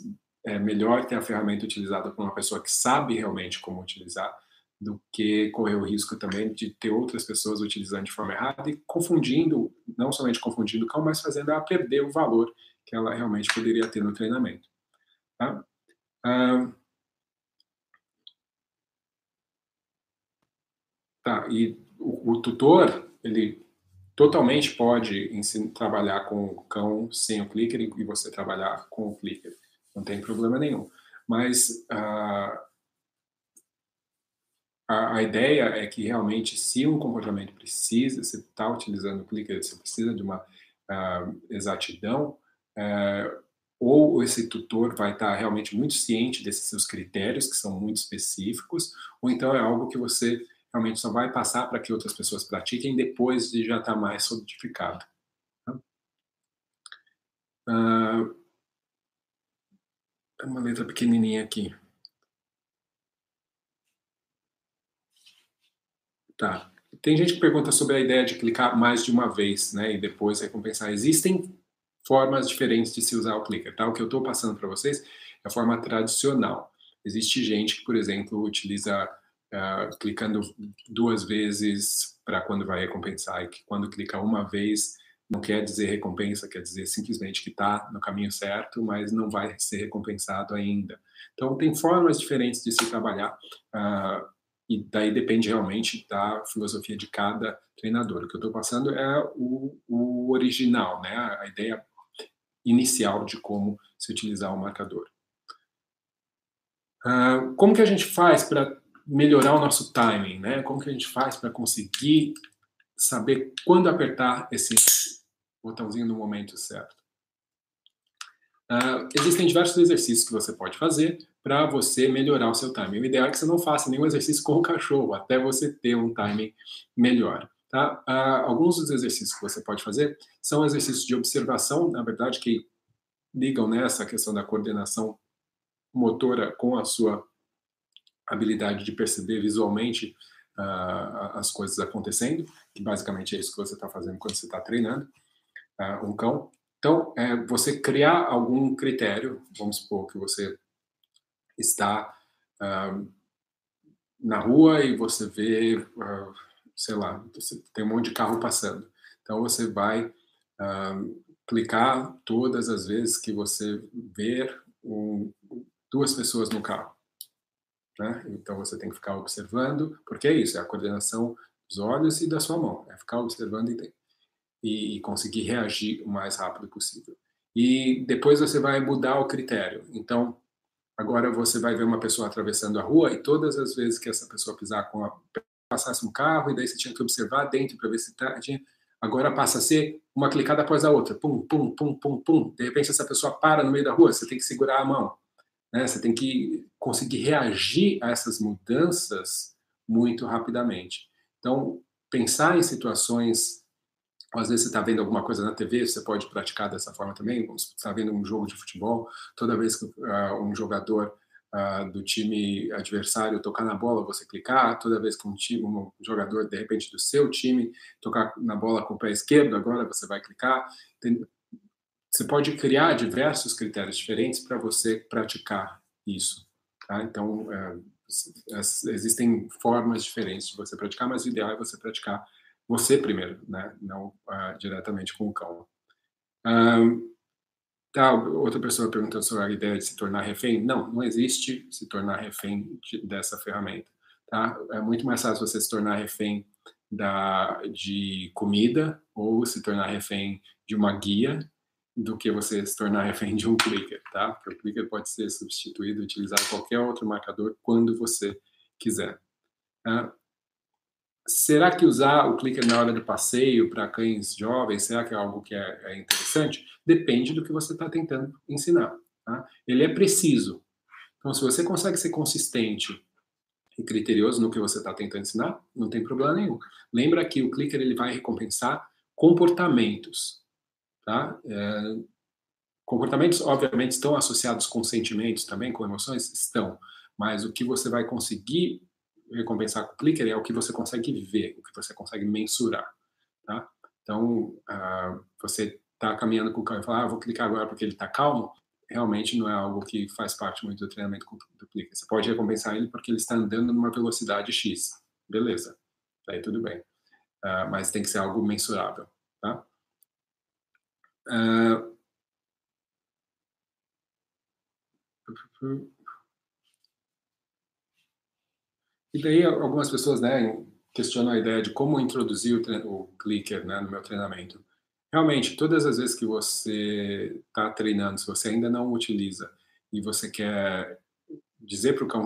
é melhor ter a ferramenta utilizada por uma pessoa que sabe realmente como utilizar do que correr o risco também de ter outras pessoas utilizando de forma errada e confundindo, não somente confundindo o cão, mas fazendo ela perder o valor que ela realmente poderia ter no treinamento. Tá? Tá, e o, o, tutor, ele totalmente pode ensinar, trabalhar com o cão sem o clicker e você trabalhar com o clicker. Não tem problema nenhum. Mas ah, a, a, ideia é que realmente, se um comportamento precisa, você está utilizando o clicker, você precisa de uma uh, exatidão, uh, ou esse tutor vai estar tá realmente muito ciente desses seus critérios, que são muito específicos, ou então é algo que você realmente só vai passar para que outras pessoas pratiquem depois de já estar tá mais solidificado. Uh, uma letra pequenininha aqui. Tá. Tem gente que pergunta sobre a ideia de clicar mais de uma vez, né, e depois recompensar. Existem formas diferentes de se usar o clicker, tá? O que eu estou passando para vocês é a forma tradicional. Existe gente que, por exemplo, utiliza uh, clicando duas vezes para quando vai recompensar, e que quando clica uma vez não quer dizer recompensa, quer dizer simplesmente que está no caminho certo, mas não vai ser recompensado ainda. Então, tem formas diferentes de se trabalhar. Uh, e daí depende realmente da filosofia de cada treinador. O que eu estou passando é o, o, original, né? a ideia inicial de como se utilizar o marcador. Uh, como que a gente faz para melhorar o nosso timing? Né? Como que a gente faz para conseguir saber quando apertar esse botãozinho no momento certo? Uh, existem diversos exercícios que você pode fazer para você melhorar o seu timing. O ideal é que você não faça nenhum exercício com o cachorro, até você ter um timing melhor. Tá? Uh, alguns dos exercícios que você pode fazer são exercícios de observação, na verdade, que ligam nessa questão da coordenação motora com a sua habilidade de perceber visualmente uh, as coisas acontecendo, que basicamente é isso que você está fazendo quando você está treinando uh, um cão. Então, é você criar algum critério, vamos supor que você está uh, na rua e você vê, sei lá, tem um monte de carro passando. Então você vai clicar todas as vezes que você ver um, duas pessoas no carro. Né? Então você tem que ficar observando, porque é isso, é a coordenação dos olhos e da sua mão, é ficar observando e, e, conseguir reagir o mais rápido possível. E depois você vai mudar o critério. Então, Agora você vai ver uma pessoa atravessando a rua e todas as vezes que essa pessoa pisar com a passasse um carro e daí você tinha que observar dentro para ver se tá, tinha, agora passa a ser uma clicada após a outra, pum, pum, pum, pum, pum. De repente essa pessoa para no meio da rua, você tem que segurar a mão, né? Você tem que conseguir reagir a essas mudanças muito rapidamente. Então, pensar em situações às vezes você está vendo alguma coisa na TV, você pode praticar dessa forma também. Você está vendo um jogo de futebol, toda vez que uh, um jogador uh, do time adversário tocar na bola, você clicar. Toda vez que um, time, um jogador, de repente, do seu time tocar na bola com o pé esquerdo, agora você vai clicar. Você pode criar diversos critérios diferentes para você praticar isso. Tá? Então, uh, existem formas diferentes de você praticar, mas o ideal é você praticar você primeiro, né? não uh, diretamente com o cão. Um, tá, outra pessoa perguntou sobre a ideia de se tornar refém. Não, não existe se tornar refém de, dessa ferramenta. Tá? É muito mais fácil você se tornar refém da, de comida ou se tornar refém de uma guia do que você se tornar refém de um clicker, tá? Porque o clicker pode ser substituído, utilizado qualquer outro marcador quando você quiser. Tá? Será que usar o clicker na hora do passeio para cães jovens, será que é algo que é, é interessante? Depende do que você está tentando ensinar. Tá? Ele é preciso. Então, se você consegue ser consistente e criterioso no que você está tentando ensinar, não tem problema nenhum. Lembra que o clicker ele vai recompensar comportamentos. Tá? É, comportamentos, obviamente, estão associados com sentimentos também, com emoções? Estão. Mas o que você vai conseguir recompensar com o clicker é o que você consegue ver, o que você consegue mensurar. Tá? Então, uh, você está caminhando com o cão e fala, ah, vou clicar agora porque ele está calmo, realmente não é algo que faz parte muito do treinamento do clicker. Você pode recompensar ele porque ele está andando numa velocidade X. Beleza, aí tudo bem. Uh, mas tem que ser algo mensurável. Tá? Uh, e daí algumas pessoas né, questionam a ideia de como introduzir o, o clicker né, no meu treinamento. Realmente, todas as vezes que você está treinando, se você ainda não utiliza e você quer dizer para o cão